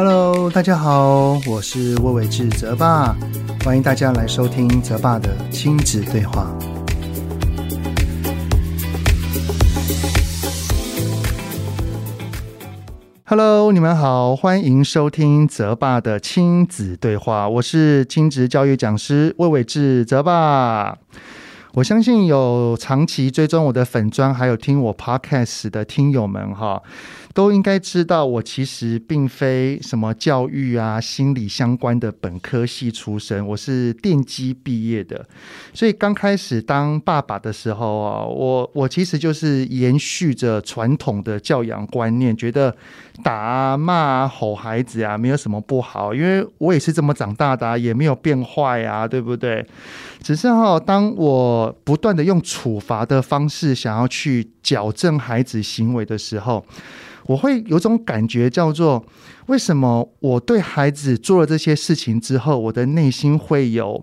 Hello，大家好，我是魏伟志泽爸，欢迎大家来收听泽爸的亲子对话。Hello，你们好，欢迎收听泽爸的亲子对话，我是亲职教育讲师魏伟志泽爸。我相信有长期追踪我的粉砖，还有听我 Podcast 的听友们哈。都应该知道，我其实并非什么教育啊、心理相关的本科系出身，我是电机毕业的。所以刚开始当爸爸的时候啊，我我其实就是延续着传统的教养观念，觉得打啊、骂啊、吼孩子啊，没有什么不好，因为我也是这么长大的啊，也没有变坏啊，对不对？只是哈，当我不断的用处罚的方式想要去矫正孩子行为的时候，我会有种感觉，叫做为什么我对孩子做了这些事情之后，我的内心会有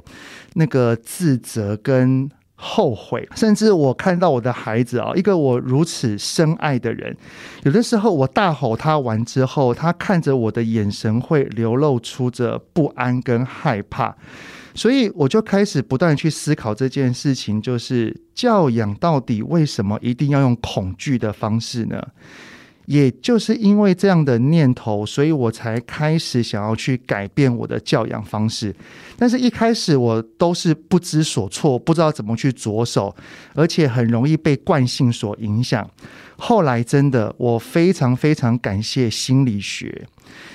那个自责跟后悔，甚至我看到我的孩子啊，一个我如此深爱的人，有的时候我大吼他完之后，他看着我的眼神会流露出着不安跟害怕，所以我就开始不断去思考这件事情，就是教养到底为什么一定要用恐惧的方式呢？也就是因为这样的念头，所以我才开始想要去改变我的教养方式。但是，一开始我都是不知所措，不知道怎么去着手，而且很容易被惯性所影响。后来，真的，我非常非常感谢心理学。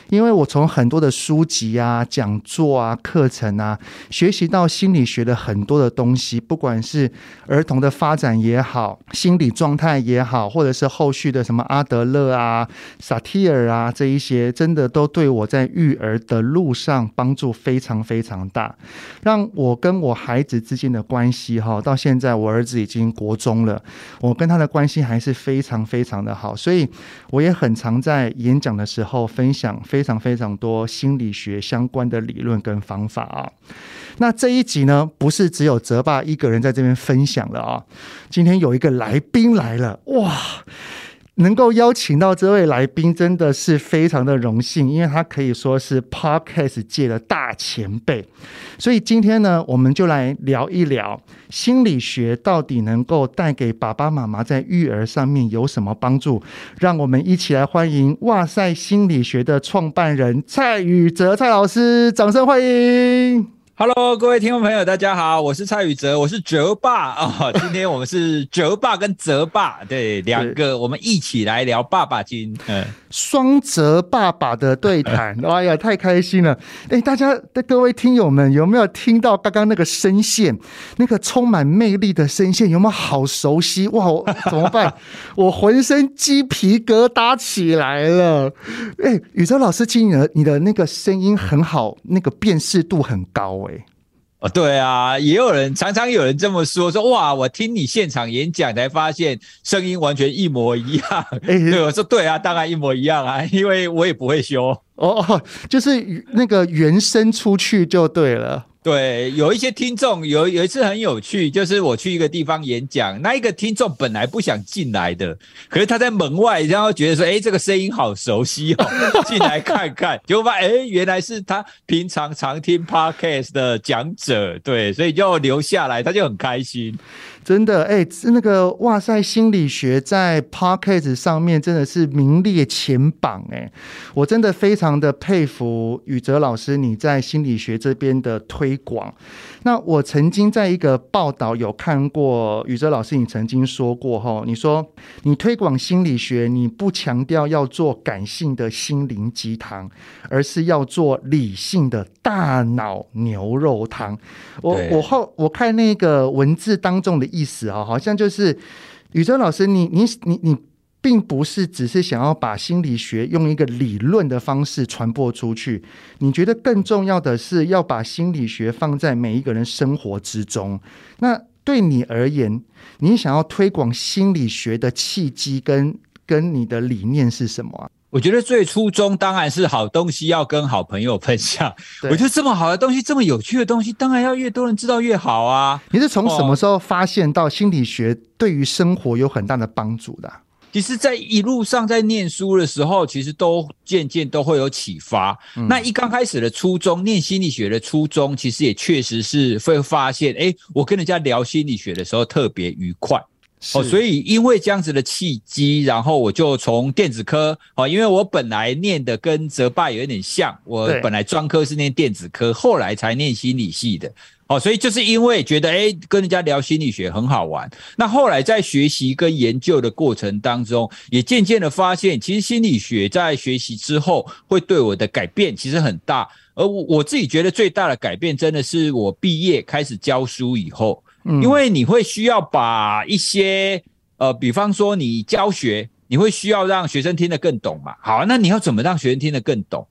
因为我从很多的书籍啊、讲座啊、课程啊，学习到心理学的很多的东西，不管是儿童的发展也好，心理状态也好，或者是后续的什么阿德勒啊、萨提尔啊这一些，真的都对我在育儿的路上帮助非常非常大，让我跟我孩子之间的关系哈，到现在我儿子已经国中了，我跟他的关系还是非常常非常的好，所以我也很常在演讲的时候分享。非常非常多心理学相关的理论跟方法啊，那这一集呢，不是只有泽爸一个人在这边分享了啊，今天有一个来宾来了，哇！能够邀请到这位来宾，真的是非常的荣幸，因为他可以说是 Podcast 界的大前辈。所以今天呢，我们就来聊一聊心理学到底能够带给爸爸妈妈在育儿上面有什么帮助。让我们一起来欢迎哇塞心理学的创办人蔡宇哲蔡老师，掌声欢迎。Hello，各位听众朋友，大家好，我是蔡宇哲，我是哲爸啊、哦。今天我们是哲爸跟泽爸，对，两个我们一起来聊爸爸经，嗯，双泽爸爸的对谈，哎呀，太开心了！哎，大家的各位听友们，有没有听到刚刚那个声线？那个充满魅力的声线，有没有好熟悉？哇，怎么办？我浑身鸡皮疙瘩起来了！哎，宇哲老师，今天你的那个声音很好，那个辨识度很高，哎。哦，对啊，也有人常常有人这么说，说哇，我听你现场演讲才发现声音完全一模一样。哎，对，我说对啊，当然一模一样啊，因为我也不会修。哦，就是那个原声出去就对了。对，有一些听众有有一次很有趣，就是我去一个地方演讲，那一个听众本来不想进来的，可是他在门外，然后觉得说，哎，这个声音好熟悉哦，进来看看，结果发现，哎，原来是他平常常听 Podcast 的讲者，对，所以就留下来，他就很开心。真的，哎，是那个哇塞心理学在 Podcast 上面真的是名列前茅，哎，我真的非常的佩服宇哲老师你在心理学这边的推广。那我曾经在一个报道有看过宇哲老师，你曾经说过哈，你说你推广心理学，你不强调要做感性的心灵鸡汤，而是要做理性的大脑牛肉汤。我我后我看那个文字当中的意意思啊，好像就是宇哲老师，你你你你。并不是只是想要把心理学用一个理论的方式传播出去，你觉得更重要的是要把心理学放在每一个人生活之中。那对你而言，你想要推广心理学的契机跟跟你的理念是什么啊？我觉得最初衷当然是好东西要跟好朋友分享。我觉得这么好的东西，这么有趣的东西，当然要越多人知道越好啊。你是从什么时候发现到心理学对于生活有很大的帮助的？其实，在一路上在念书的时候，其实都渐渐都会有启发。嗯、那一刚开始的初衷，念心理学的初衷，其实也确实是会发现，哎，我跟人家聊心理学的时候特别愉快。哦，所以因为这样子的契机，然后我就从电子科哦，因为我本来念的跟泽爸有点像，我本来专科是念电子科，后来才念心理系的。哦，所以就是因为觉得哎，跟人家聊心理学很好玩。那后来在学习跟研究的过程当中，也渐渐的发现，其实心理学在学习之后会对我的改变其实很大。而我我自己觉得最大的改变，真的是我毕业开始教书以后。因为你会需要把一些呃，比方说你教学，你会需要让学生听得更懂嘛。好，那你要怎么让学生听得更懂？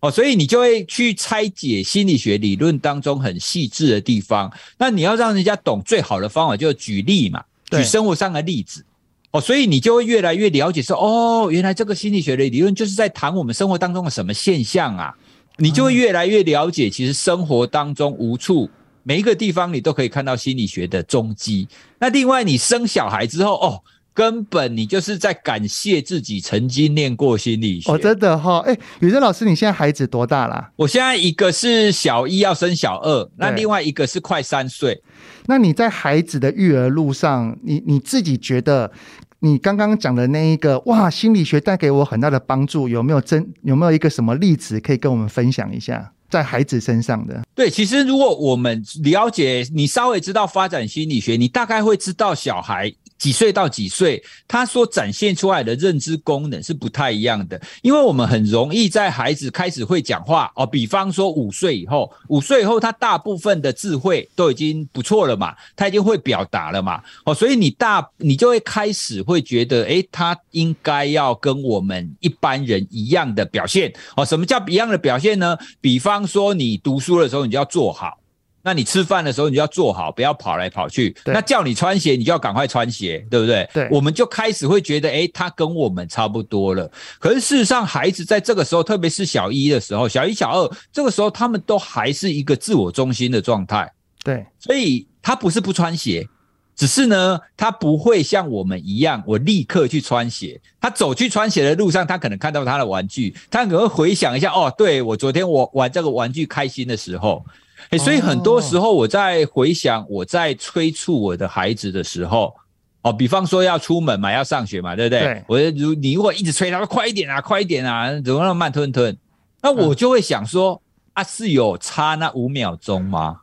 哦，所以你就会去拆解心理学理论当中很细致的地方。那你要让人家懂，最好的方法就是举例嘛，举生活上的例子。哦，所以你就会越来越了解说，哦，原来这个心理学的理论就是在谈我们生活当中的什么现象啊。你就会越来越了解，其实生活当中无处。每一个地方你都可以看到心理学的踪迹。那另外，你生小孩之后，哦，根本你就是在感谢自己曾经念过心理学。哦，真的哈、哦，哎，宇哲老师，你现在孩子多大啦？我现在一个是小一要生小二，那另外一个是快三岁。那你在孩子的育儿路上，你你自己觉得，你刚刚讲的那一个哇，心理学带给我很大的帮助，有没有真有没有一个什么例子可以跟我们分享一下？在孩子身上的。对，其实如果我们了解，你稍微知道发展心理学，你大概会知道小孩。几岁到几岁，他所展现出来的认知功能是不太一样的。因为我们很容易在孩子开始会讲话哦，比方说五岁以后，五岁以后他大部分的智慧都已经不错了嘛，他已经会表达了嘛，哦，所以你大你就会开始会觉得，诶，他应该要跟我们一般人一样的表现哦。什么叫一样的表现呢？比方说你读书的时候，你就要做好。那你吃饭的时候，你就要坐好，不要跑来跑去。那叫你穿鞋，你就要赶快穿鞋，对不对？对。我们就开始会觉得，诶，他跟我们差不多了。可是事实上，孩子在这个时候，特别是小一的时候，小一、小二，这个时候他们都还是一个自我中心的状态。对。所以他不是不穿鞋，只是呢，他不会像我们一样，我立刻去穿鞋。他走去穿鞋的路上，他可能看到他的玩具，他可能会回想一下，哦，对，我昨天我玩这个玩具开心的时候。欸、所以很多时候我在回想，我在催促我的孩子的时候，哦，比方说要出门嘛，要上学嘛，对不对？对。我如你如果一直催他说快一点啊，快一点啊，怎么那么慢吞吞？那我就会想说，啊，是有差那五秒钟吗？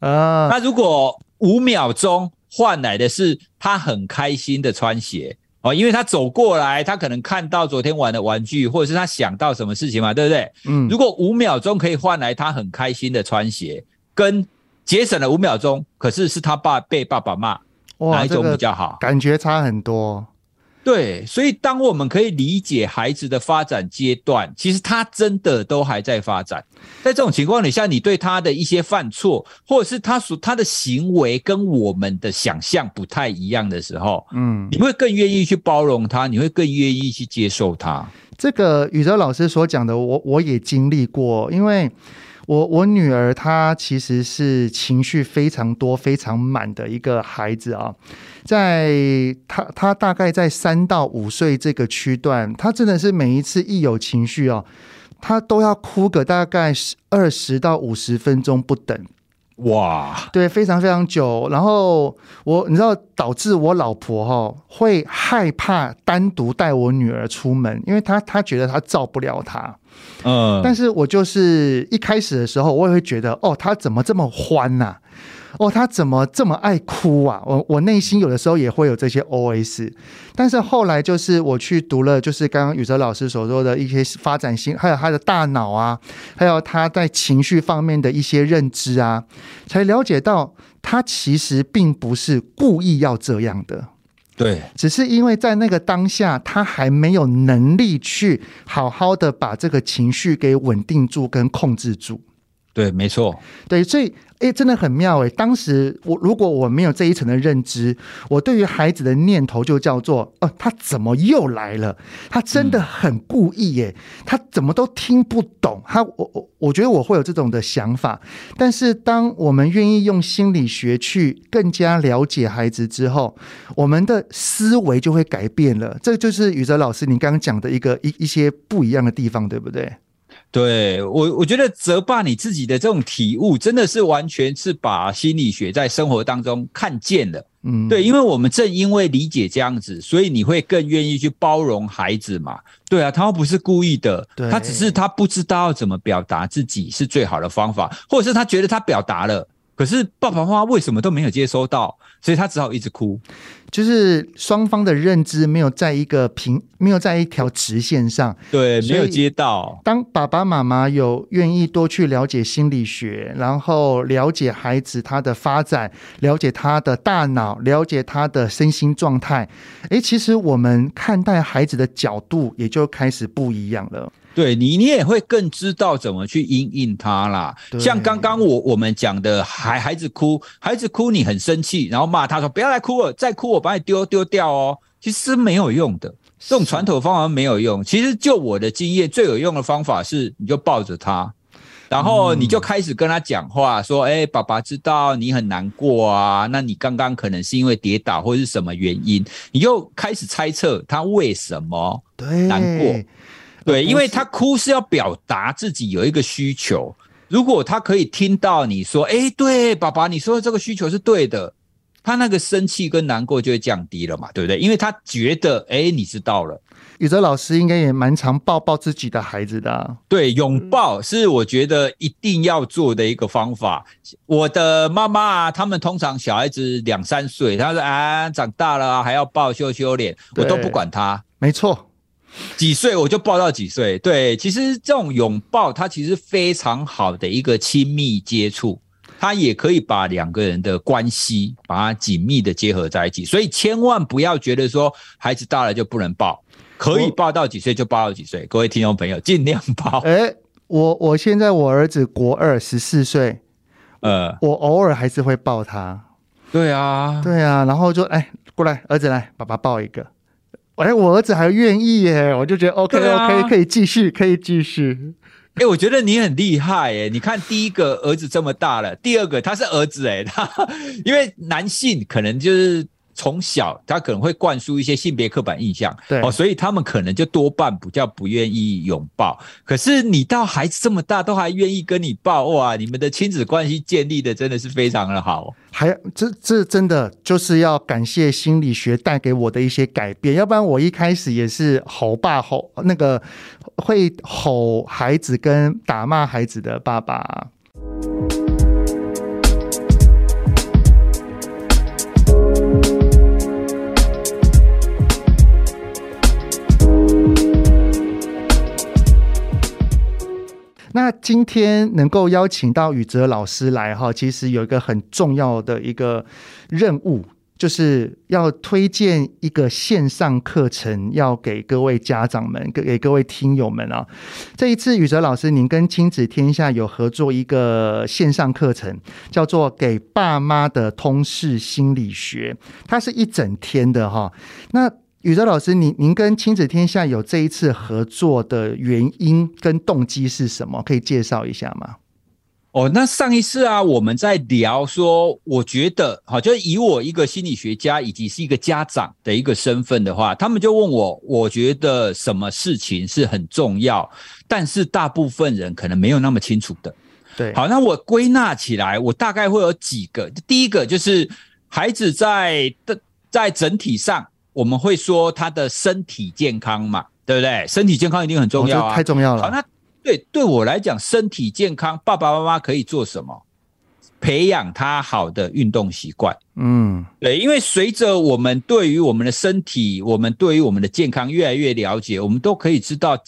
啊，那如果五秒钟换来的是他很开心的穿鞋。哦，因为他走过来，他可能看到昨天玩的玩具，或者是他想到什么事情嘛，对不对？嗯，如果五秒钟可以换来他很开心的穿鞋，跟节省了五秒钟，可是是他爸被爸爸骂，哪一种比较好？感觉差很多。对，所以当我们可以理解孩子的发展阶段，其实他真的都还在发展。在这种情况底下，你对他的一些犯错，或者是他所他的行为跟我们的想象不太一样的时候，嗯，你会更愿意去包容他，你会更愿意去接受他。这个宇哲老师所讲的，我我也经历过，因为。我我女儿她其实是情绪非常多、非常满的一个孩子啊，在她她大概在三到五岁这个区段，她真的是每一次一有情绪哦，她都要哭个大概二十到五十分钟不等。哇，对，非常非常久。然后我你知道，导致我老婆哈会害怕单独带我女儿出门，因为她她觉得她照不了她。嗯，但是我就是一开始的时候，我也会觉得，哦，她怎么这么欢呐、啊？哦，他怎么这么爱哭啊？我我内心有的时候也会有这些 OS，但是后来就是我去读了，就是刚刚宇哲老师所说的一些发展性，还有他的大脑啊，还有他在情绪方面的一些认知啊，才了解到他其实并不是故意要这样的。对，只是因为在那个当下，他还没有能力去好好的把这个情绪给稳定住跟控制住。对，没错，对，所以。哎，真的很妙哎！当时我如果我没有这一层的认知，我对于孩子的念头就叫做：哦、呃，他怎么又来了？他真的很故意耶！他怎么都听不懂？他我我我觉得我会有这种的想法。但是当我们愿意用心理学去更加了解孩子之后，我们的思维就会改变了。这就是宇哲老师你刚刚讲的一个一一些不一样的地方，对不对？对我，我觉得泽爸你自己的这种体悟，真的是完全是把心理学在生活当中看见了。嗯，对，因为我们正因为理解这样子，所以你会更愿意去包容孩子嘛。对啊，他又不是故意的，他只是他不知道怎么表达自己是最好的方法，或者是他觉得他表达了，可是爸爸妈妈为什么都没有接收到，所以他只好一直哭。就是双方的认知没有在一个平，没有在一条直线上，对，没有接到。当爸爸妈妈有愿意多去了解心理学，然后了解孩子他的发展，了解他的大脑，了解他的身心状态，诶，其实我们看待孩子的角度也就开始不一样了。对你，你也会更知道怎么去应应他啦。像刚刚我我们讲的，孩孩子哭，孩子哭，你很生气，然后骂他说不要来哭了，再哭我把你丢丢掉哦。其实是没有用的，这种传统方法没有用。其实就我的经验，最有用的方法是，你就抱着他，然后你就开始跟他讲话，说：“哎，爸爸知道你很难过啊，那你刚刚可能是因为跌倒或是什么原因，你就开始猜测他为什么难过。”对，因为他哭是要表达自己有一个需求。如果他可以听到你说：“哎，对，爸爸，你说的这个需求是对的。”他那个生气跟难过就会降低了嘛，对不对？因为他觉得：“哎，你知道了。”宇哲老师应该也蛮常抱抱自己的孩子的啊。对，拥抱是我觉得一定要做的一个方法。我的妈妈啊，他们通常小孩子两三岁，他说：“啊，长大了啊，还要抱羞羞脸。”我都不管他。没错。几岁我就抱到几岁，对，其实这种拥抱它其实非常好的一个亲密接触，它也可以把两个人的关系把它紧密的结合在一起，所以千万不要觉得说孩子大了就不能抱，可以抱到几岁就抱到几岁，各位听众朋友尽量抱。哎，我我现在我儿子国二十四岁，呃，我偶尔还是会抱他，对啊，对啊，然后就哎过来，儿子来，爸爸抱一个。哎，我儿子还愿意耶，我就觉得 OK OK，可以继续，可以继续。哎，我觉得你很厉害耶！你看，第一个儿子这么大了，第二个他是儿子哎，他因为男性可能就是。从小他可能会灌输一些性别刻板印象，对哦，所以他们可能就多半比较不愿意拥抱。可是你到孩子这么大都还愿意跟你抱，哇，你们的亲子关系建立的真的是非常的好。还这这真的就是要感谢心理学带给我的一些改变，要不然我一开始也是吼爸吼那个会吼孩子跟打骂孩子的爸爸。那今天能够邀请到宇哲老师来哈，其实有一个很重要的一个任务，就是要推荐一个线上课程，要给各位家长们、给给各位听友们啊。这一次宇哲老师，您跟亲子天下有合作一个线上课程，叫做《给爸妈的通识心理学》，它是一整天的哈。那宇哲老师，您您跟亲子天下有这一次合作的原因跟动机是什么？可以介绍一下吗？哦，那上一次啊，我们在聊说，我觉得好，就是以我一个心理学家以及是一个家长的一个身份的话，他们就问我，我觉得什么事情是很重要，但是大部分人可能没有那么清楚的。对，好，那我归纳起来，我大概会有几个。第一个就是孩子在的在整体上。我们会说他的身体健康嘛，对不对？身体健康一定很重要啊，太重要了。好，那对对我来讲，身体健康，爸爸妈妈可以做什么？培养他好的运动习惯。嗯，对，因为随着我们对于我们的身体，我们对于我们的健康越来越了解，我们都可以知道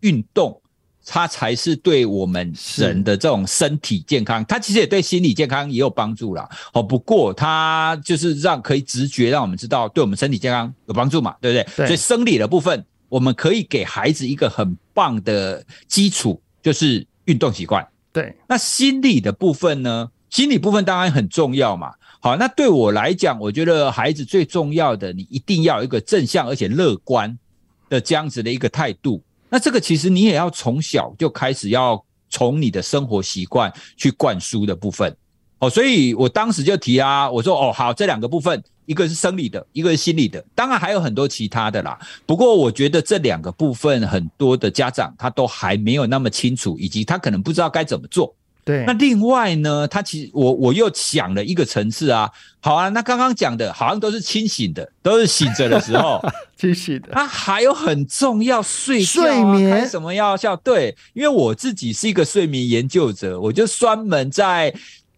运动。它才是对我们人的这种身体健康，它其实也对心理健康也有帮助啦。哦，不过它就是让可以直觉让我们知道对我们身体健康有帮助嘛，对不对？对。所以生理的部分，我们可以给孩子一个很棒的基础，就是运动习惯。对，那心理的部分呢？心理部分当然很重要嘛。好，那对我来讲，我觉得孩子最重要的，你一定要有一个正向而且乐观的这样子的一个态度。那这个其实你也要从小就开始要从你的生活习惯去灌输的部分。哦，所以我当时就提啊，我说哦，好，这两个部分，一个是生理的，一个是心理的，当然还有很多其他的啦。不过我觉得这两个部分，很多的家长他都还没有那么清楚，以及他可能不知道该怎么做。对，那另外呢，他其实我我又想了一个层次啊，好啊，那刚刚讲的好像都是清醒的，都是醒着的时候，清醒的。他还有很重要睡、啊、睡眠开什么药效？对，因为我自己是一个睡眠研究者，我就专门在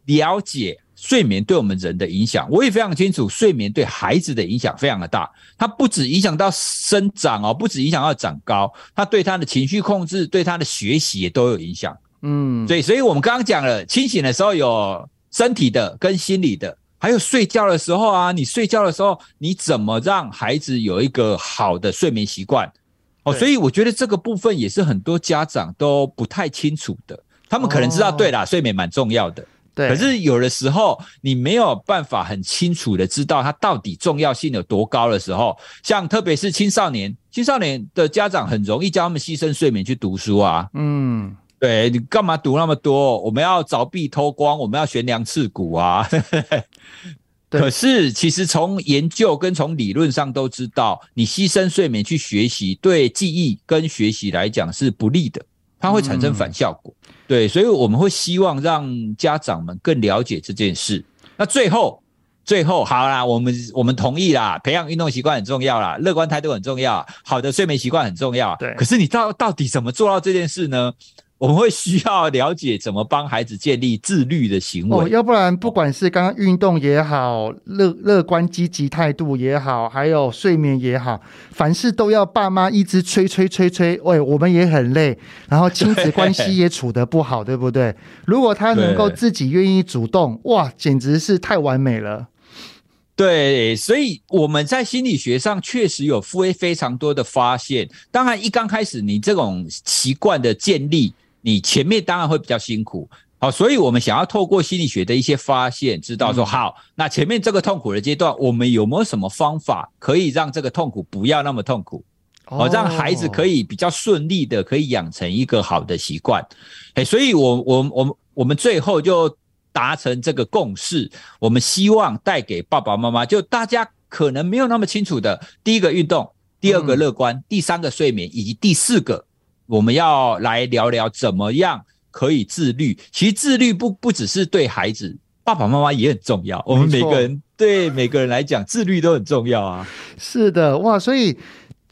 了解睡眠对我们人的影响。我也非常清楚，睡眠对孩子的影响非常的大，它不止影响到生长哦，不止影响到长高，它对他的情绪控制、对他的学习也都有影响。嗯，对，所以我们刚刚讲了，清醒的时候有身体的跟心理的，还有睡觉的时候啊，你睡觉的时候，你怎么让孩子有一个好的睡眠习惯？哦，所以我觉得这个部分也是很多家长都不太清楚的。他们可能知道，对啦，睡眠蛮重要的，对。可是有的时候你没有办法很清楚的知道它到底重要性有多高的时候，像特别是青少年，青少年的家长很容易叫他们牺牲睡眠去读书啊，嗯。对，你干嘛读那么多？我们要凿壁偷光，我们要悬梁刺股啊！可是其实从研究跟从理论上都知道，你牺牲睡眠去学习，对记忆跟学习来讲是不利的，它会产生反效果。嗯、对，所以我们会希望让家长们更了解这件事。那最后，最后好啦，我们我们同意啦，培养运动习惯很重要啦，乐观态度很重要，好的睡眠习惯很重要。对，可是你到到底怎么做到这件事呢？我们会需要了解怎么帮孩子建立自律的行为，哦，要不然不管是刚刚运动也好，乐乐观积极态度也好，还有睡眠也好，凡事都要爸妈一直催催催催，喂，我们也很累，然后亲子关系也处得不好，对，对不对？如果他能够自己愿意主动，哇，简直是太完美了。对，所以我们在心理学上确实有非非常多的发现。当然，一刚开始你这种习惯的建立。你前面当然会比较辛苦，好，所以我们想要透过心理学的一些发现，知道说好，那前面这个痛苦的阶段，我们有没有什么方法可以让这个痛苦不要那么痛苦，好，让孩子可以比较顺利的可以养成一个好的习惯，哎，所以我我我们我们最后就达成这个共识，我们希望带给爸爸妈妈，就大家可能没有那么清楚的，第一个运动，第二个乐观，第三个睡眠，以及第四个。我们要来聊聊怎么样可以自律。其实自律不不只是对孩子，爸爸妈妈也很重要。我们每个人对每个人来讲，自律都很重要啊。是的，哇！所以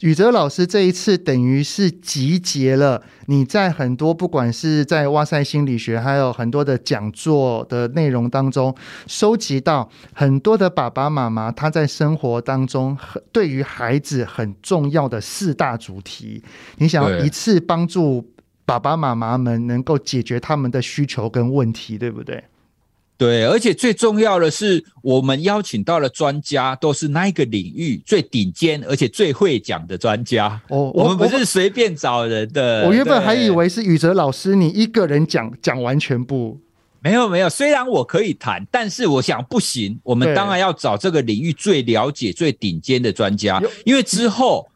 宇哲老师这一次等于是集结了你在很多不管是在哇塞心理学，还有很多的讲座的内容当中，收集到很多的爸爸妈妈他在生活当中很对于孩子很重要的四大主题，你想要一次帮助爸爸妈妈们能够解决他们的需求跟问题，对不对？对，而且最重要的是，我们邀请到的专家，都是那一个领域最顶尖，而且最会讲的专家。哦，我们不是随便找人的。我，我原本还以为是宇哲老师你一个人讲讲完全部。没有没有，虽然我可以谈，但是我想不行，我们当然要找这个领域最了解、最顶尖的专家，因为之后。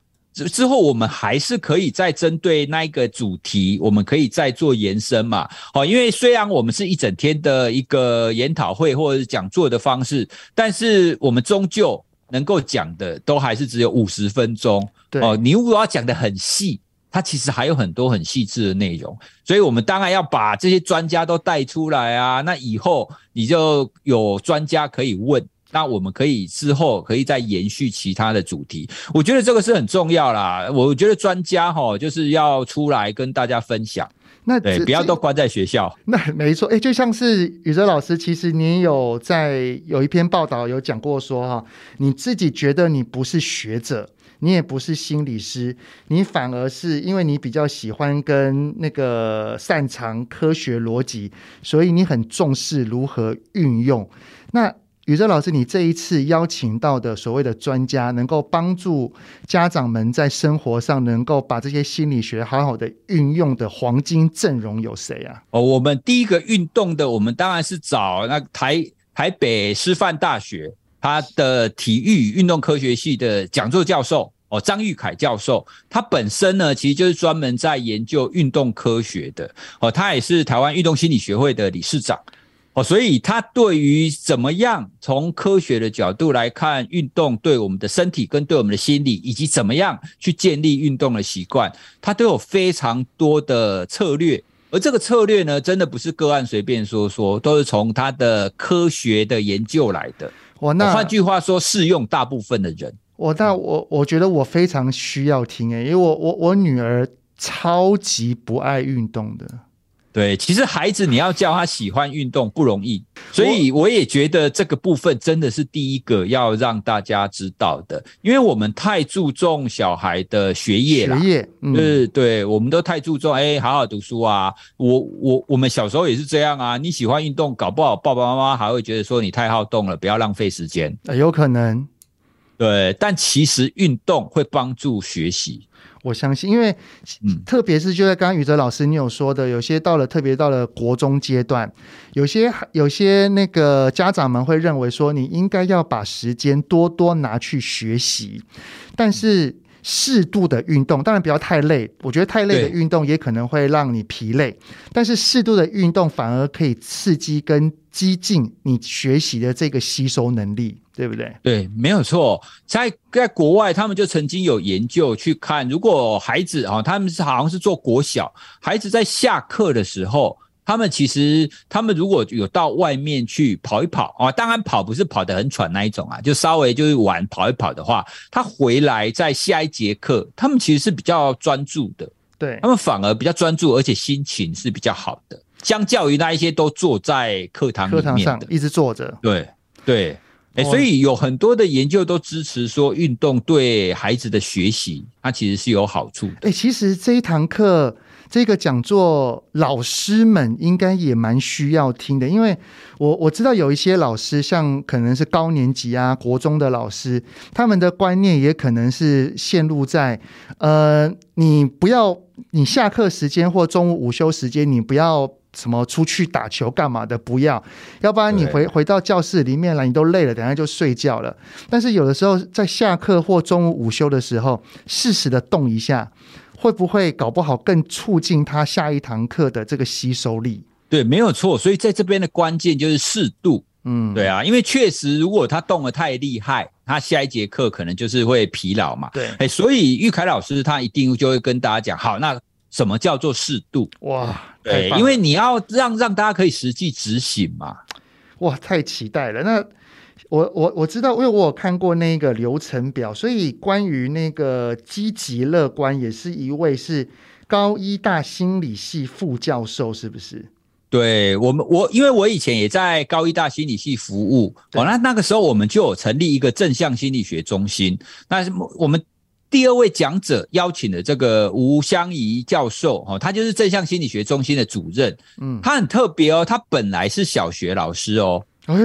之后，我们还是可以再针对那一个主题，我们可以再做延伸嘛。好，因为虽然我们是一整天的一个研讨会或者是讲座的方式，但是我们终究能够讲的都还是只有五十分钟。对哦，你如果要讲的很细，它其实还有很多很细致的内容，所以我们当然要把这些专家都带出来啊。那以后你就有专家可以问。那我们可以之后可以再延续其他的主题，我觉得这个是很重要啦。我觉得专家哈就是要出来跟大家分享，那对，不要都关在学校。那没错，诶，就像是宇哲老师，其实你有在有一篇报道有讲过说哈，你自己觉得你不是学者，你也不是心理师，你反而是因为你比较喜欢跟那个擅长科学逻辑，所以你很重视如何运用那。宇哲老师，你这一次邀请到的所谓的专家，能够帮助家长们在生活上能够把这些心理学好好的运用的黄金阵容有谁啊？哦，我们第一个运动的，我们当然是找那台台北师范大学他的体育运动科学系的讲座教授哦，张玉凯教授，他本身呢其实就是专门在研究运动科学的哦，他也是台湾运动心理学会的理事长。哦，所以他对于怎么样从科学的角度来看运动对我们的身体跟对我们的心理，以及怎么样去建立运动的习惯，他都有非常多的策略。而这个策略呢，真的不是个案随便说说，都是从他的科学的研究来的。我那换句话说，适用大部分的人。我那我我觉得我非常需要听诶，因为我我我女儿超级不爱运动的。对，其实孩子你要教他喜欢运动不容易，所以我也觉得这个部分真的是第一个要让大家知道的，因为我们太注重小孩的学业了，学业，嗯，对对，我们都太注重，哎，好好读书啊。我我我们小时候也是这样啊，你喜欢运动，搞不好爸爸妈妈还会觉得说你太好动了，不要浪费时间。有可能，对，但其实运动会帮助学习。我相信，因为特别是就在刚刚宇哲老师你有说的，有些到了特别到了国中阶段，有些有些那个家长们会认为说，你应该要把时间多多拿去学习，但是适度的运动，当然不要太累。我觉得太累的运动也可能会让你疲累，但是适度的运动反而可以刺激跟激进你学习的这个吸收能力。对不对？对，没有错。在在国外，他们就曾经有研究去看，如果孩子啊，他们是好像是做国小孩子在下课的时候，他们其实他们如果有到外面去跑一跑啊，当然跑不是跑得很喘那一种啊，就稍微就是玩跑一跑的话，他回来在下一节课，他们其实是比较专注的，对，他们反而比较专注，而且心情是比较好的，相较于那一些都坐在课堂课堂上，一直坐着，对对。欸、所以有很多的研究都支持说，运动对孩子的学习，它其实是有好处的。哎、欸，其实这一堂课，这个讲座，老师们应该也蛮需要听的，因为我我知道有一些老师，像可能是高年级啊、国中的老师，他们的观念也可能是陷入在，呃，你不要，你下课时间或中午午休时间，你不要。什么出去打球干嘛的？不要，要不然你回回到教室里面来，你都累了，等下就睡觉了。但是有的时候在下课或中午午休的时候，适时的动一下，会不会搞不好更促进他下一堂课的这个吸收力？对，没有错。所以在这边的关键就是适度。嗯，对啊，因为确实如果他动得太厉害，他下一节课可能就是会疲劳嘛。对，哎，所以玉凯老师他一定就会跟大家讲，好，那。什么叫做适度？哇，对，因为你要让让大家可以实际执行嘛。哇，太期待了。那我我我知道，因为我有看过那个流程表，所以关于那个积极乐观，也是一位是高一大心理系副教授，是不是？对我们，我因为我以前也在高一大心理系服务，哦，那那个时候我们就有成立一个正向心理学中心，那我们。第二位讲者邀请的这个吴香怡教授，哦，他就是正向心理学中心的主任，嗯，他很特别哦，他本来是小学老师哦，哎，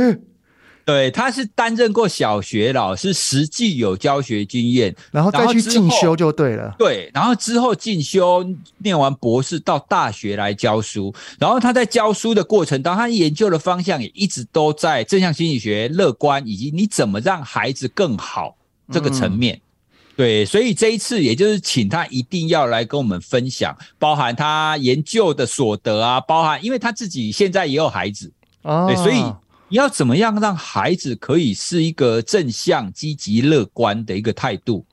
对，他是担任过小学老师，实际有教学经验，然后再去进修就对了，对，然后之后进修，念完博士到大学来教书，然后他在教书的过程当中，他研究的方向也一直都在正向心理学、乐观以及你怎么让孩子更好这个层面。嗯对，所以这一次也就是请他一定要来跟我们分享，包含他研究的所得啊，包含因为他自己现在也有孩子，哦，对，所以你要怎么样让孩子可以是一个正向、积极、乐观的一个态度？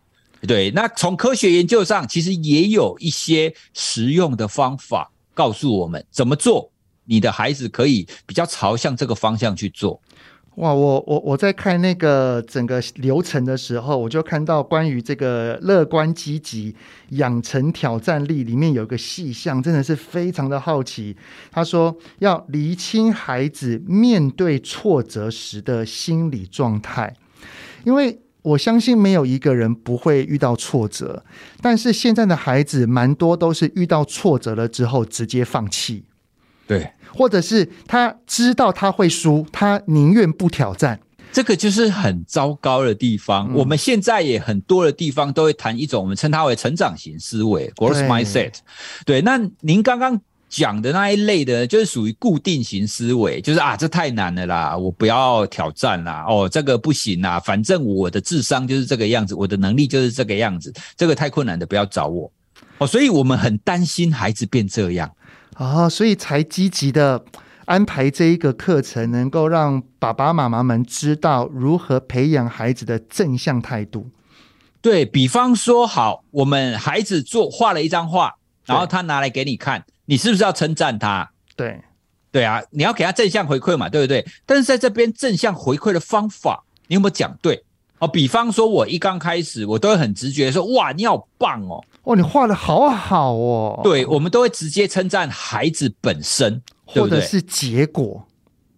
对，那从科学研究上，其实也有一些实用的方法告诉我们怎么做，你的孩子可以比较朝向这个方向去做。哇，我我我在看那个整个流程的时候，我就看到关于这个乐观积极养成挑战力里面有个细项，真的是非常的好奇。他说要厘清孩子面对挫折时的心理状态，因为我相信没有一个人不会遇到挫折，但是现在的孩子蛮多都是遇到挫折了之后直接放弃。对，或者是他知道他会输，他宁愿不挑战。这个就是很糟糕的地方。嗯、我们现在也很多的地方都会谈一种我们称它为成长型思维 （growth mindset）。对，那您刚刚讲的那一类的，就是属于固定型思维，就是啊，这太难了啦，我不要挑战啦。哦，这个不行啦，反正我的智商就是这个样子，我的能力就是这个样子，这个太困难的，不要找我。哦，所以我们很担心孩子变这样啊、哦，所以才积极的。安排这一个课程，能够让爸爸妈妈们知道如何培养孩子的正向态度。对，比方说，好，我们孩子做画了一张画，然后他拿来给你看，你是不是要称赞他？对，对啊，你要给他正向回馈嘛，对不对？但是在这边正向回馈的方法，你有没有讲对？哦，比方说，我一刚开始，我都会很直觉说，哇，你好棒哦，哦，你画的好好哦。对，我们都会直接称赞孩子本身。或者是结果，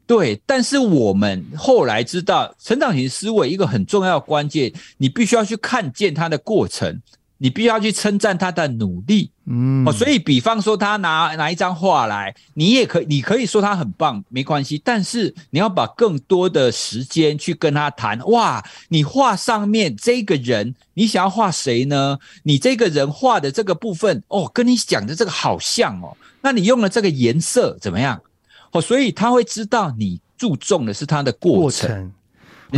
对，但是我们后来知道，成长型思维一个很重要的关键，你必须要去看见它的过程。你必须要去称赞他的努力，嗯，哦，所以比方说他拿拿一张画来，你也可以，你可以说他很棒，没关系，但是你要把更多的时间去跟他谈，哇，你画上面这个人，你想要画谁呢？你这个人画的这个部分，哦，跟你讲的这个好像哦，那你用了这个颜色怎么样？哦，所以他会知道你注重的是他的过程。过程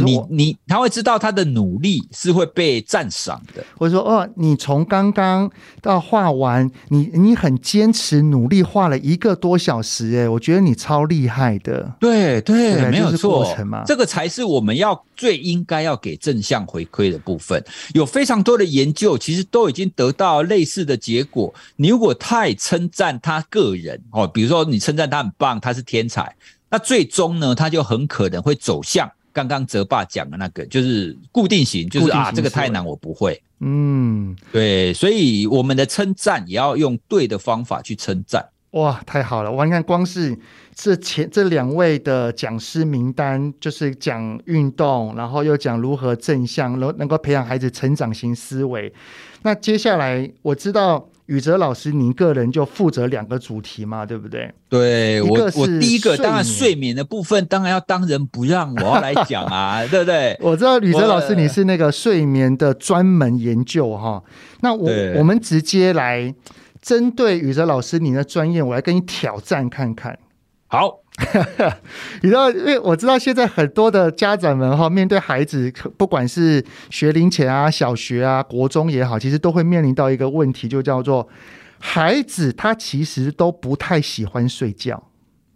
你你他会知道他的努力是会被赞赏的，或者说哦，你从刚刚到画完，你你很坚持努力画了一个多小时，哎，我觉得你超厉害的。对对，对，没有错，这个才是我们要最应该要给正向回馈的部分。有非常多的研究，其实都已经得到类似的结果。你如果太称赞他个人哦，比如说你称赞他很棒，他是天才，那最终呢，他就很可能会走向。刚刚泽爸讲的那个就是固定型，就是啊，这个太难，我不会。嗯，对，所以我们的称赞也要用对的方法去称赞。哇，太好了！我你看，光是这前这两位的讲师名单，就是讲运动，然后又讲如何正向，能能够培养孩子成长型思维。那接下来我知道。宇哲老师，您个人就负责两个主题嘛，对不对？对，我我第一个当然睡眠的部分，当然要当仁不让，我要来讲啊，对不对？我知道宇哲老师你是那个睡眠的专门研究哈，那我我们直接来针对宇哲老师你的专业，我来跟你挑战看看。好。你知道，因为我知道现在很多的家长们哈，面对孩子，不管是学龄前啊、小学啊、国中也好，其实都会面临到一个问题，就叫做孩子他其实都不太喜欢睡觉。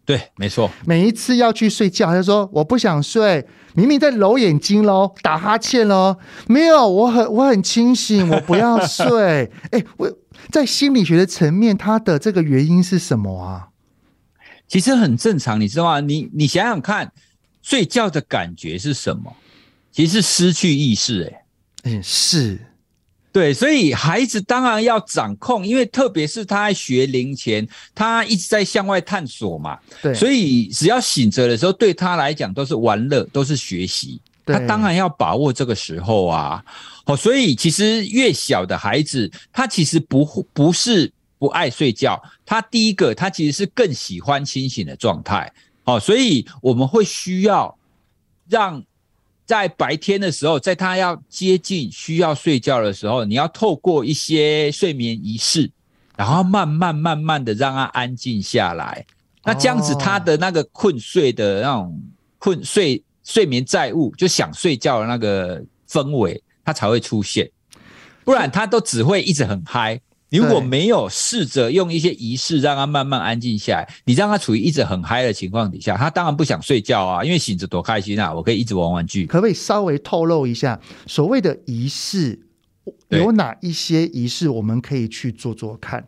对，没错。每一次要去睡觉，他就说我不想睡，明明在揉眼睛喽，打哈欠喽，没有，我很我很清醒，我不要睡。哎，我在心理学的层面，他的这个原因是什么啊？其实很正常，你知道吗？你你想想看，睡觉的感觉是什么？其实是失去意识，欸，嗯，是，对，所以孩子当然要掌控，因为特别是他在学龄前，他一直在向外探索嘛，对，所以只要醒着的时候，对他来讲都是玩乐，都是学习，他当然要把握这个时候啊。哦，所以其实越小的孩子，他其实不不是。不爱睡觉，他第一个，他其实是更喜欢清醒的状态，哦，所以我们会需要让在白天的时候，在他要接近需要睡觉的时候，你要透过一些睡眠仪式，然后慢慢慢慢的让他安静下来，那这样子他的那个困睡的那种困睡睡眠债务，就想睡觉的那个氛围，他才会出现，不然他都只会一直很嗨。你如果没有试着用一些仪式让他慢慢安静下来，你让他处于一直很嗨的情况底下，他当然不想睡觉啊，因为醒着多开心啊！我可以一直玩玩具。可不可以稍微透露一下所谓的仪式有哪一些仪式我们可以去做做看？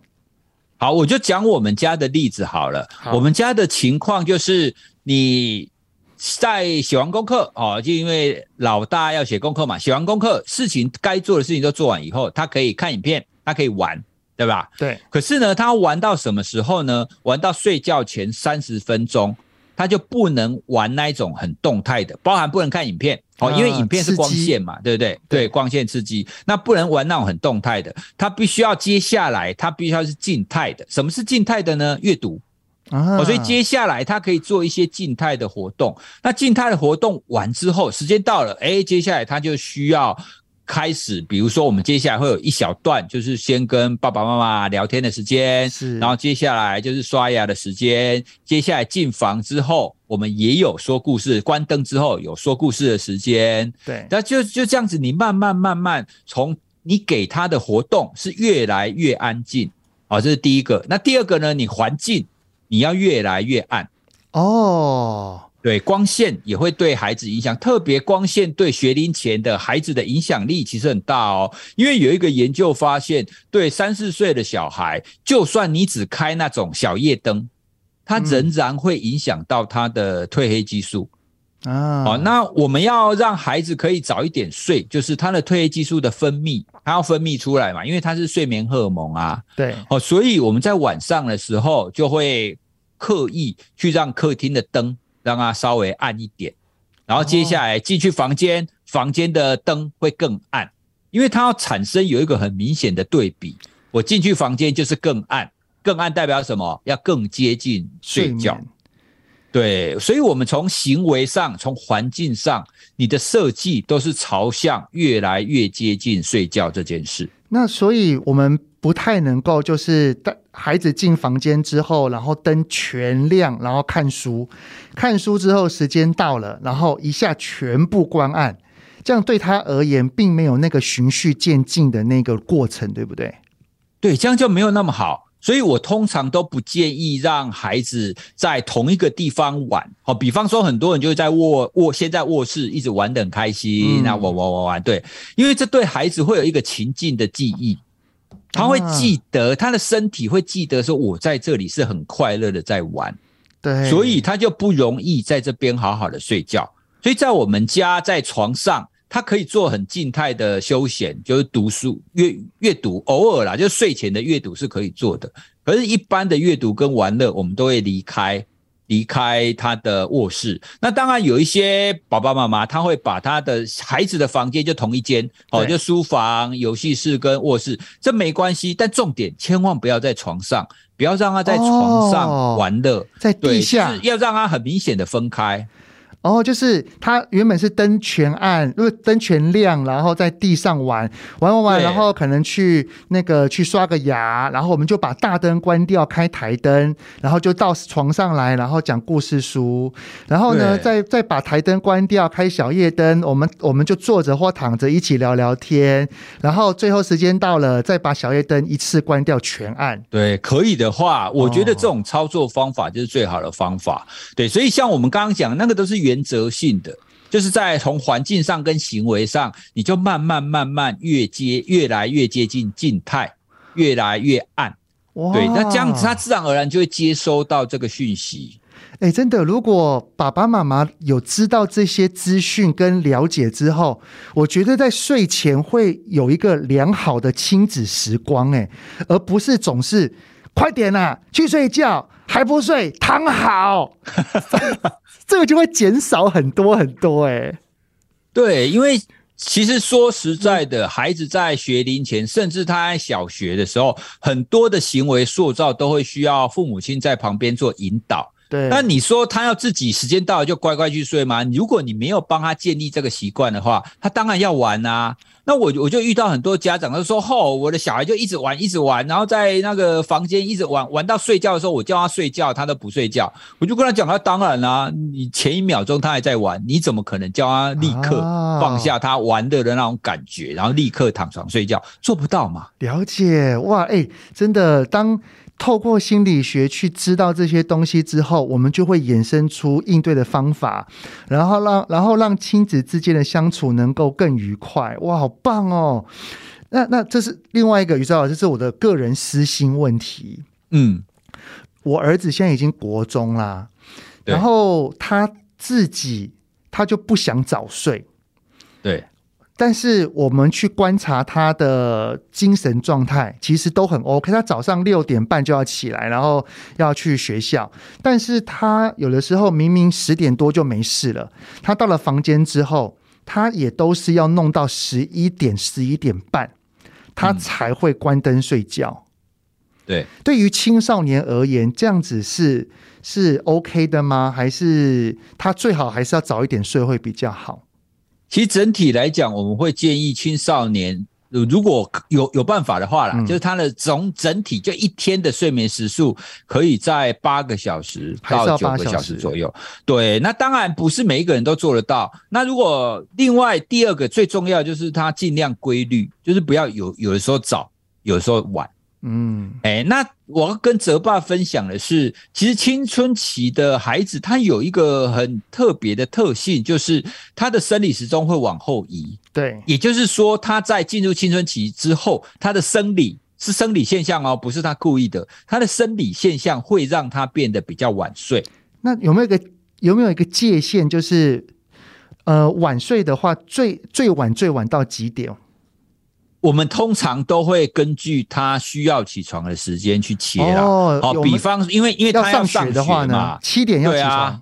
好，我就讲我们家的例子好了。好，我们家的情况就是你在写完功课哦，就因为老大要写功课嘛，写完功课事情该做的事情都做完以后，他可以看影片，他可以玩。对吧？对。可是呢，他玩到什么时候呢？玩到睡觉前三十分钟，他就不能玩那一种很动态的，包含不能看影片哦，因为影片是光线嘛，对不对？对，光线刺激，那不能玩那种很动态的，他必须要接下来，他必须要是静态的。什么是静态的呢？阅读啊、哦，所以接下来他可以做一些静态的活动。那静态的活动完之后，时间到了，哎，接下来他就需要。开始，比如说，我们接下来会有一小段，就是先跟爸爸妈妈聊天的时间，是，然后接下来就是刷牙的时间，接下来进房之后，我们也有说故事，关灯之后有说故事的时间，对，那就就这样子，你慢慢慢慢从你给他的活动是越来越安静，好，这是第一个。那第二个呢？你环境你要越来越暗哦。对，光线也会对孩子影响，特别光线对学龄前的孩子的影响力其实很大哦。因为有一个研究发现，对三四岁的小孩，就算你只开那种小夜灯，它仍然会影响到他的褪黑激素啊。哦，那我们要让孩子可以早一点睡，就是他的褪黑激素的分泌，他要分泌出来嘛，因为他是睡眠荷尔蒙啊。对，哦，所以我们在晚上的时候就会刻意去让客厅的灯。让它稍微暗一点，然后接下来进去房间，房间的灯会更暗，因为它要产生有一个很明显的对比。我进去房间就是更暗，更暗代表什么？要更接近睡觉。对，所以我们从行为上、从环境上，你的设计都是朝向越来越接近睡觉这件事。那所以我们不太能够就是带孩子进房间之后，然后灯全亮，然后看书，看书之后时间到了，然后一下全部关暗，这样对他而言并没有那个循序渐进的那个过程，对不对？对，这样就没有那么好。所以我通常都不建议让孩子在同一个地方玩。好，比方说很多人就在卧卧，先在卧室一直玩得很开心，那玩玩玩玩，对，因为这对孩子会有一个情境的记忆，他会记得，他的身体会记得说，我在这里是很快乐的在玩，对，所以他就不容易在这边好好的睡觉。所以在我们家，在床上。他可以做很静态的休闲，就是读书、阅阅读，偶尔啦，就睡前的阅读是可以做的。可是，一般的阅读跟玩乐，我们都会离开离开他的卧室。那当然，有一些爸爸妈妈他会把他的孩子的房间就同一间，哦，就书房、游戏室跟卧室，这没关系。但重点千万不要在床上，不要让他在床上玩乐，在地下，要让他很明显的分开。哦，就是他原本是灯全暗，因为灯全亮，然后在地上玩玩玩玩，然后可能去那个去刷个牙，然后我们就把大灯关掉，开台灯，然后就到床上来，然后讲故事书，然后呢，再再把台灯关掉，开小夜灯，我们我们就坐着或躺着一起聊聊天，然后最后时间到了，再把小夜灯一次关掉，全暗。对，可以的话，我觉得这种操作方法就是最好的方法。哦、对，所以像我们刚刚讲那个都是原。原则性的，就是在从环境上跟行为上，你就慢慢慢慢越接越来越接近静态，越来越暗。哇对，那这样子他自然而然就会接收到这个讯息。哎、欸，真的，如果爸爸妈妈有知道这些资讯跟了解之后，我觉得在睡前会有一个良好的亲子时光，哎，而不是总是快点啊，去睡觉。还不睡，躺好，这个就会减少很多很多哎、欸。对，因为其实说实在的，孩子在学龄前，甚至他在小学的时候，很多的行为塑造都会需要父母亲在旁边做引导。对，那你说他要自己时间到了就乖乖去睡吗？如果你没有帮他建立这个习惯的话，他当然要玩啊。那我我就遇到很多家长，他说：“吼，我的小孩就一直玩，一直玩，然后在那个房间一直玩，玩到睡觉的时候，我叫他睡觉，他都不睡觉。我就跟他讲，他当然啦、啊，你前一秒钟他还在玩，你怎么可能叫他立刻放下他玩的的那种感觉，然后立刻躺床睡觉？做不到嘛？了解哇，哎、欸，真的当。”透过心理学去知道这些东西之后，我们就会衍生出应对的方法，然后让然后让亲子之间的相处能够更愉快。哇，好棒哦！那那这是另外一个，宇昭老师，这是我的个人私心问题。嗯，我儿子现在已经国中啦，然后他自己他就不想早睡。对。但是我们去观察他的精神状态，其实都很 OK。他早上六点半就要起来，然后要去学校。但是他有的时候明明十点多就没事了，他到了房间之后，他也都是要弄到十一点、十一点半，他才会关灯睡觉。对，对于青少年而言，这样子是是 OK 的吗？还是他最好还是要早一点睡会比较好？其实整体来讲，我们会建议青少年。如果有有办法的话啦，嗯、就是他的总整体就一天的睡眠时数可以在八个小时到九个小时左右。对，那当然不是每一个人都做得到。那如果另外第二个最重要就是他尽量规律，就是不要有有的时候早，有的时候晚。嗯，哎、欸，那我要跟泽爸分享的是，其实青春期的孩子他有一个很特别的特性，就是他的生理时钟会往后移。对，也就是说，他在进入青春期之后，他的生理是生理现象哦，不是他故意的，他的生理现象会让他变得比较晚睡。那有没有一个有没有一个界限，就是呃，晚睡的话，最最晚最晚到几点？我们通常都会根据他需要起床的时间去切啦。哦，比方因为因为他要上学的话呢，七点要起床。对啊，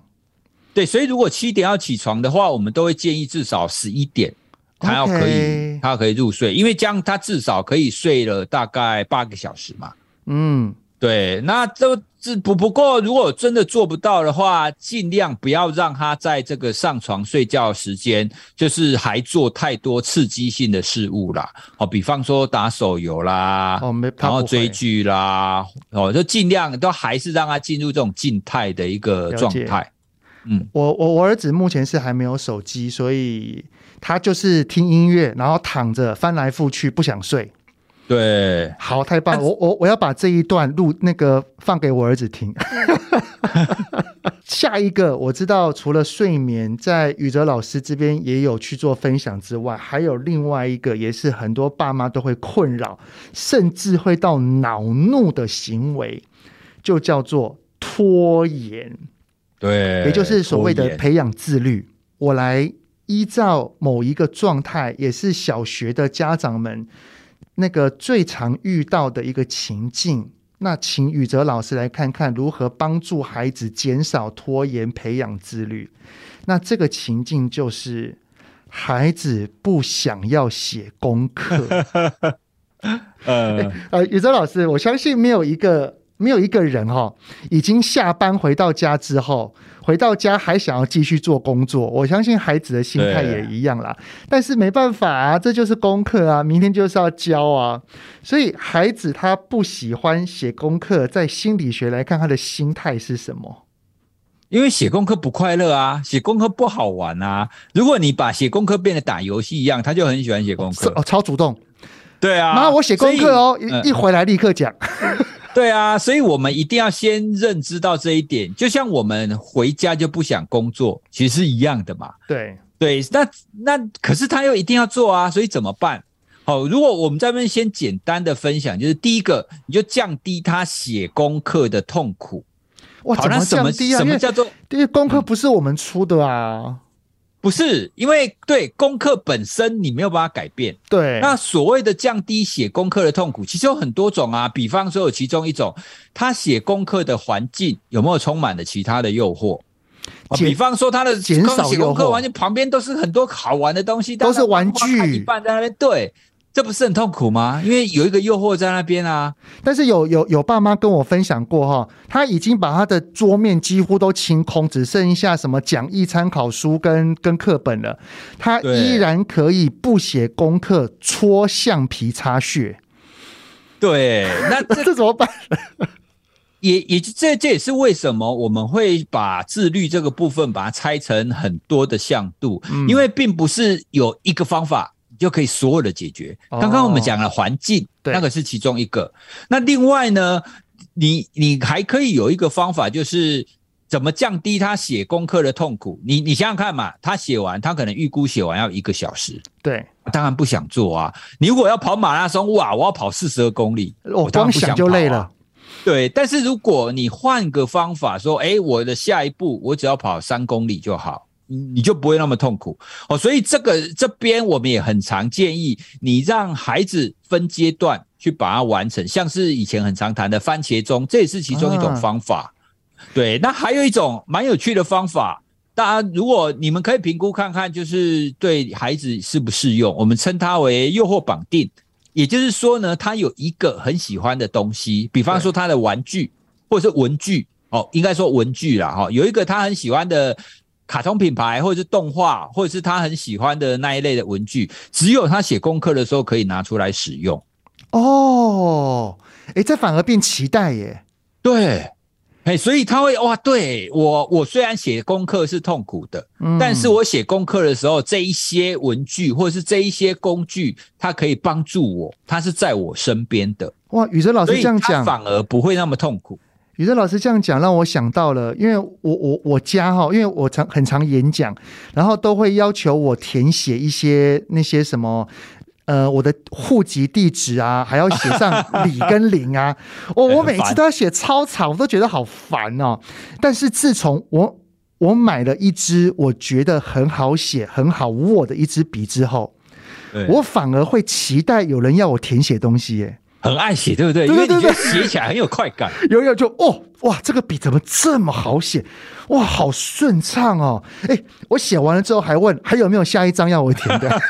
对，所以如果七点要起床的话，我们都会建议至少十一点，他要可以.他要可以入睡，因为这样他至少可以睡了大概八个小时嘛。嗯。对，那这这不不过，如果真的做不到的话，尽量不要让他在这个上床睡觉时间，就是还做太多刺激性的事物啦。哦，比方说打手游啦，哦，没，然后追剧啦，哦，就尽量都还是让他进入这种静态的一个状态。嗯，我我我儿子目前是还没有手机，所以他就是听音乐，然后躺着翻来覆去，不想睡。对，好，太棒！我我我要把这一段录那个放给我儿子听。下一个，我知道除了睡眠，在宇哲老师这边也有去做分享之外，还有另外一个，也是很多爸妈都会困扰，甚至会到恼怒的行为，就叫做拖延。对，也就是所谓的培养自律。我来依照某一个状态，也是小学的家长们。那个最常遇到的一个情境，那请宇哲老师来看看如何帮助孩子减少拖延、培养自律。那这个情境就是孩子不想要写功课。呃呃，宇哲老师，我相信没有一个。没有一个人哈、哦，已经下班回到家之后，回到家还想要继续做工作。我相信孩子的心态也一样啦。但是没办法啊，这就是功课啊，明天就是要交啊。所以孩子他不喜欢写功课，在心理学来看，他的心态是什么？因为写功课不快乐啊，写功课不好玩啊。如果你把写功课变得打游戏一样，他就很喜欢写功课哦，超主动。对啊，妈，我写功课哦，一一回来立刻讲。对啊，所以我们一定要先认知到这一点。就像我们回家就不想工作，其实是一样的嘛。对对，那那可是他又一定要做啊，所以怎么办？好，如果我们在这边先简单的分享，就是第一个，你就降低他写功课的痛苦。哇，怎么降低啊？什么叫做？因为功课不是我们出的啊。嗯不是，因为对功课本身你没有办法改变。对，那所谓的降低写功课的痛苦，其实有很多种啊。比方说有其中一种，他写功课的环境有没有充满了其他的诱惑？比方说他的减少写功课环境旁边都是很多好玩的东西，都是玩具，一半在那边对。这不是很痛苦吗？因为有一个诱惑在那边啊。但是有有有爸妈跟我分享过哈，他已经把他的桌面几乎都清空，只剩下什么讲义参考书跟跟课本了。他依然可以不写功课，搓橡皮擦屑。对，那这，这怎么办？也也这这也是为什么我们会把自律这个部分把它拆成很多的向度，嗯，因为并不是有一个方法。就可以所有的解决。刚刚我们讲了环境，哦、那个是其中一个。那另外呢，你你还可以有一个方法，就是怎么降低他写功课的痛苦。你你想想看嘛，他写完，他可能预估写完要一个小时。对，当然不想做啊。你如果要跑马拉松，哇，我要跑四十二公里，我当然不想就累了。对，但是如果你换个方法说，哎，我的下一步我只要跑三公里就好。你就不会那么痛苦哦，所以这个这边我们也很常建议你让孩子分阶段去把它完成，像是以前很常谈的番茄钟，这也是其中一种方法。啊、对，那还有一种蛮有趣的方法，大家如果你们可以评估看看，就是对孩子适不适用，我们称它为诱惑绑定。也就是说呢，他有一个很喜欢的东西，比方说他的玩具或者是文具哦，应该说文具啦哈，有一个他很喜欢的卡通品牌或者是动画，或者是他很喜欢的那一类的文具，只有他写功课的时候可以拿出来使用。哦，诶，这反而变期待耶。对。哎，所以他会哇，对我，我虽然写功课是痛苦的，嗯，但是我写功课的时候，这一些文具或者是这一些工具，它可以帮助我，它是在我身边的。哇，宇哲老师这样讲，反而不会那么痛苦。宇哲老师这样讲，让我想到了，因为我我我家哈，因为我常很常演讲，然后都会要求我填写一些那些什么。呃，我的户籍地址啊，还要写上李跟林啊，我、哦、我每次都要写超长，我都觉得好烦哦。但是自从我我买了一支我觉得很好写、很好握的一支笔之后，我反而会期待有人要我填写东西耶。很爱写，对不对？对对对，因为你觉得写起来很有快感。有有就哦，哇，这个笔怎么这么好写？哇，好顺畅哦！哎，我写完了之后还问还有没有下一张要我填的，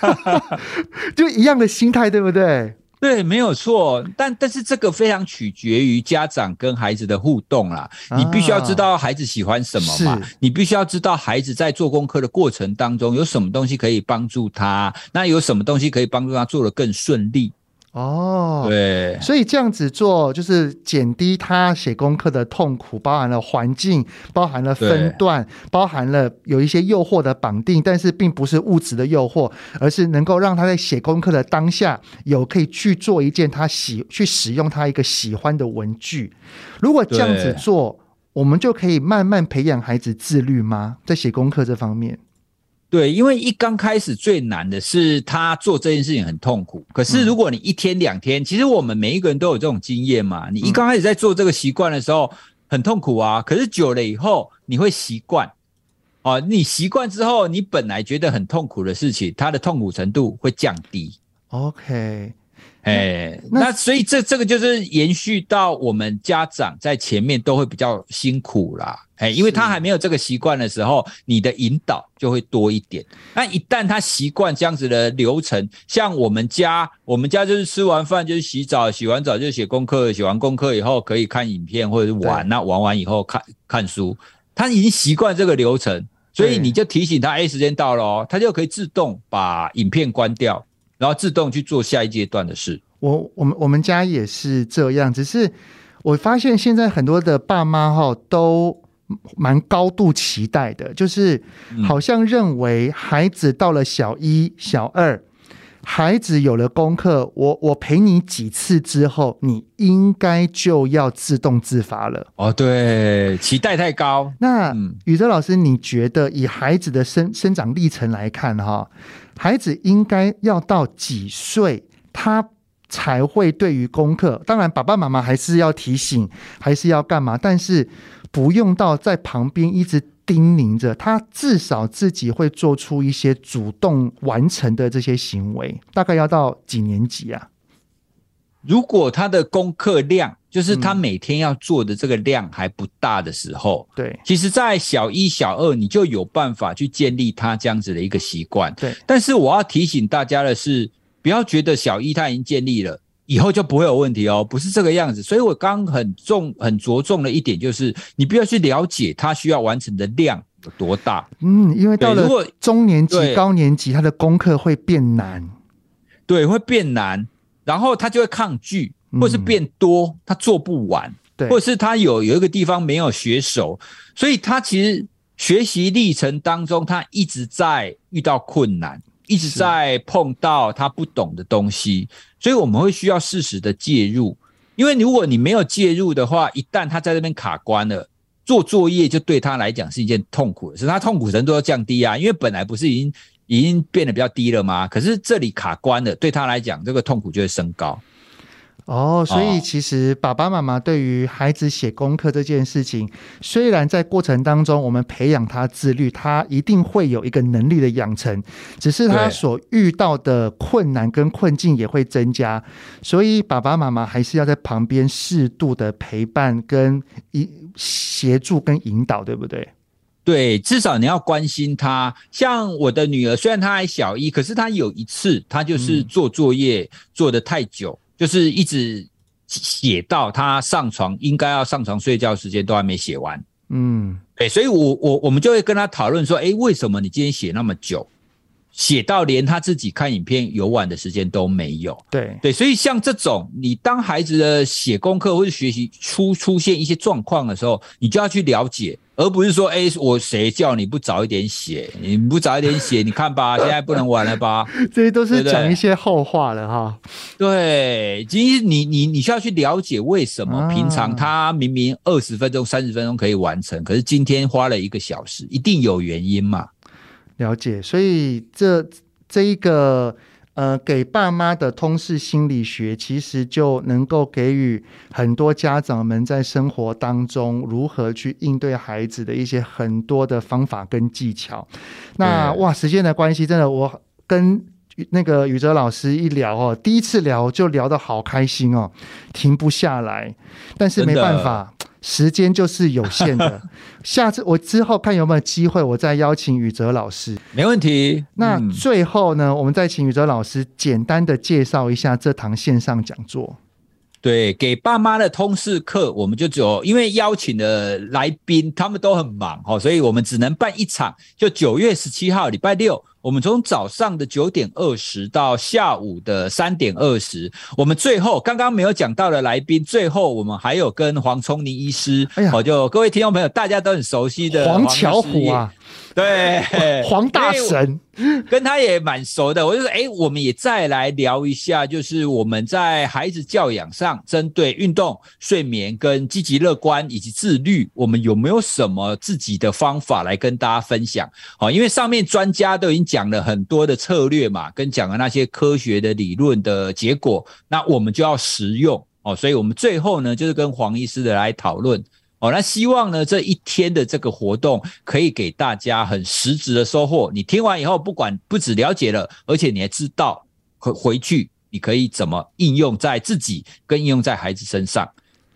就一样的心态，对不对？对，没有错。但但是这个非常取决于家长跟孩子的互动啦。你必须要知道孩子喜欢什么嘛，你必须要知道孩子在做功课的过程当中有什么东西可以帮助他，那有什么东西可以帮助他做得更顺利。哦，对，所以这样子做就是减低他写功课的痛苦，包含了环境，包含了分段，包含了有一些诱惑的绑定，但是并不是物质的诱惑，而是能够让他在写功课的当下有可以去做一件他喜去使用他一个喜欢的文具。如果这样子做，我们就可以慢慢培养孩子自律吗？在写功课这方面？对，因为一刚开始最难的是他做这件事情很痛苦。可是如果你一天两天，其实我们每一个人都有这种经验嘛。你一刚开始在做这个习惯的时候很痛苦啊，可是久了以后你会习惯。哦，你习惯之后，你本来觉得很痛苦的事情，它的痛苦程度会降低。OK。哎，那所以这这个就是延续到我们家长在前面都会比较辛苦啦。哎，因为他还没有这个习惯的时候，你的引导就会多一点。那一旦他习惯这样子的流程，像我们家，我们家就是吃完饭就是洗澡，洗完澡就写功课，写完功课以后可以看影片或者是玩。那玩完以后看看书，他已经习惯这个流程，所以你就提醒他，哎，时间到了哦，他就可以自动把影片关掉。然后自动去做下一阶段的事。我我们我们家也是这样，只是我发现现在很多的爸妈哈都蛮高度期待的，就是好像认为孩子到了小一、小二，孩子有了功课，我我陪你几次之后，你应该就要自动自发了。哦，对，期待太高。那宇哲老师，你觉得以孩子的生生长历程来看，哈？孩子应该要到几岁，他才会对于功课？当然，爸爸妈妈还是要提醒，还是要干嘛？但是不用到在旁边一直叮咛着，他至少自己会做出一些主动完成的这些行为。大概要到几年级啊？如果他的功课量，就是他每天要做的这个量还不大的时候，嗯、对，其实，在小一、小二，你就有办法去建立他这样子的一个习惯。对，但是我要提醒大家的是，不要觉得小一他已经建立了，以后就不会有问题哦，不是这个样子。所以我刚刚很重、很着重的一点就是，你不要去了解他需要完成的量有多大。嗯，因为到了中年级、高年级，他的功课会变难，对，会变难，然后他就会抗拒。或是变多，他做不完，对，或者是他有有一个地方没有学熟，所以他其实学习历程当中，他一直在遇到困难，一直在碰到他不懂的东西，所以我们会需要适时的介入，因为如果你没有介入的话，一旦他在这边卡关了，做作业就对他来讲是一件痛苦的事，他痛苦程度要降低啊，因为本来不是已经已经变得比较低了吗？可是这里卡关了，对他来讲，这个痛苦就会升高。哦，所以其实爸爸妈妈对于孩子写功课这件事情，虽然在过程当中我们培养他自律，他一定会有一个能力的养成，只是他所遇到的困难跟困境也会增加，所以爸爸妈妈还是要在旁边适度的陪伴跟一协助跟引导，对不对？对，至少你要关心他。像我的女儿，虽然她还小一，可是她有一次，她就是做作业做的太久，嗯、就是一直写到他上床应该要上床睡觉时间都还没写完。嗯，对，所以我我我们就会跟他讨论说，哎，为什么你今天写那么久？写到连他自己看影片游玩的时间都没有。对对，所以像这种，你当孩子的写功课或者学习出出现一些状况的时候，你就要去了解，而不是说，哎，我谁叫你不早一点写？你不早一点写，你看吧，现在不能玩了吧？这些都是讲一些后话了哈。对，其实你你你需要去了解为什么平常他明明二十分钟、三十分钟可以完成，可是今天花了一个小时，一定有原因嘛。了解，所以这这一个呃，给爸妈的通识心理学，其实就能够给予很多家长们在生活当中如何去应对孩子的一些很多的方法跟技巧。那哇，时间的关系，真的我跟那个宇哲老师一聊哦，第一次聊就聊得好开心哦，停不下来，但是没办法。时间就是有限的，下次我之后看有没有机会，我再邀请宇哲老师。没问题。那最后呢，我们再请宇哲老师简单的介绍一下这堂线上讲座。对，给爸妈的通识课，我们就只有因为邀请的来宾他们都很忙哦，所以我们只能办一场，就九月十七号礼拜六。我们从早上的九点二十到下午的三点二十，我们最后刚刚没有讲到的来宾，最后我们还有跟黄聪宁医师，哎呀，就各位听众朋友，大家都很熟悉的黄巧虎啊。对，黄大神跟他也蛮熟的。我就说，哎，我们也再来聊一下，就是我们在孩子教养上，针对运动、睡眠、跟积极乐观以及自律，我们有没有什么自己的方法来跟大家分享？好，因为上面专家都已经讲了很多的策略嘛，跟讲了那些科学的理论的结果，那我们就要实用哦。所以我们最后呢，就是跟黄医师的来讨论。哦，那希望呢，这一天的这个活动可以给大家很实质的收获。你听完以后，不管不只了解了，而且你还知道回回去你可以怎么应用在自己跟应用在孩子身上。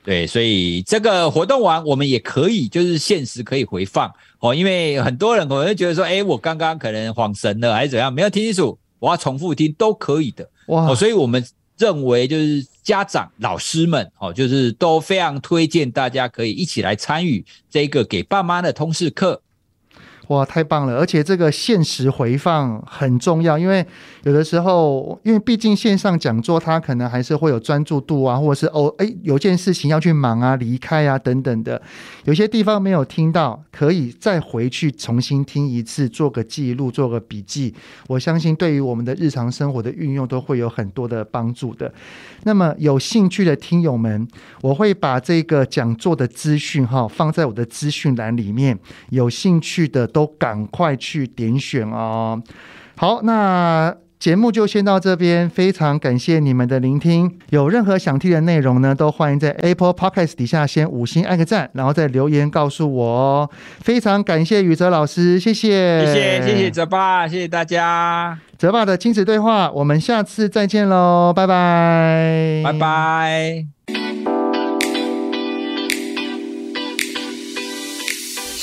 对，所以这个活动完，我们也可以就是限时可以回放哦，因为很多人可能会觉得说，哎，我刚刚可能恍神了还是怎样，没有听清楚，我要重复听都可以的。哇，哦，所以我们。认为就是家长、老师们哦，就是都非常推荐大家可以一起来参与这个给爸妈的通识课。哇，太棒了！而且这个限时回放很重要，因为有的时候，因为毕竟线上讲座，它可能还是会有专注度啊，或者是哦，诶，有件事情要去忙啊、离开啊等等的，有些地方没有听到，可以再回去重新听一次，做个记录，做个笔记。我相信对于我们的日常生活的运用都会有很多的帮助的。那么有兴趣的听友们，我会把这个讲座的资讯哈放在我的资讯栏里面，有兴趣的。都赶快去点选哦！好，那节目就先到这边，非常感谢你们的聆听。有任何想听的内容呢，都欢迎在 Apple Podcast 底下先五星按个赞，然后再留言告诉我哦。非常感谢宇哲老师，谢谢，谢谢，谢谢泽爸，谢谢大家。泽爸的亲子对话，我们下次再见喽，拜拜，拜拜。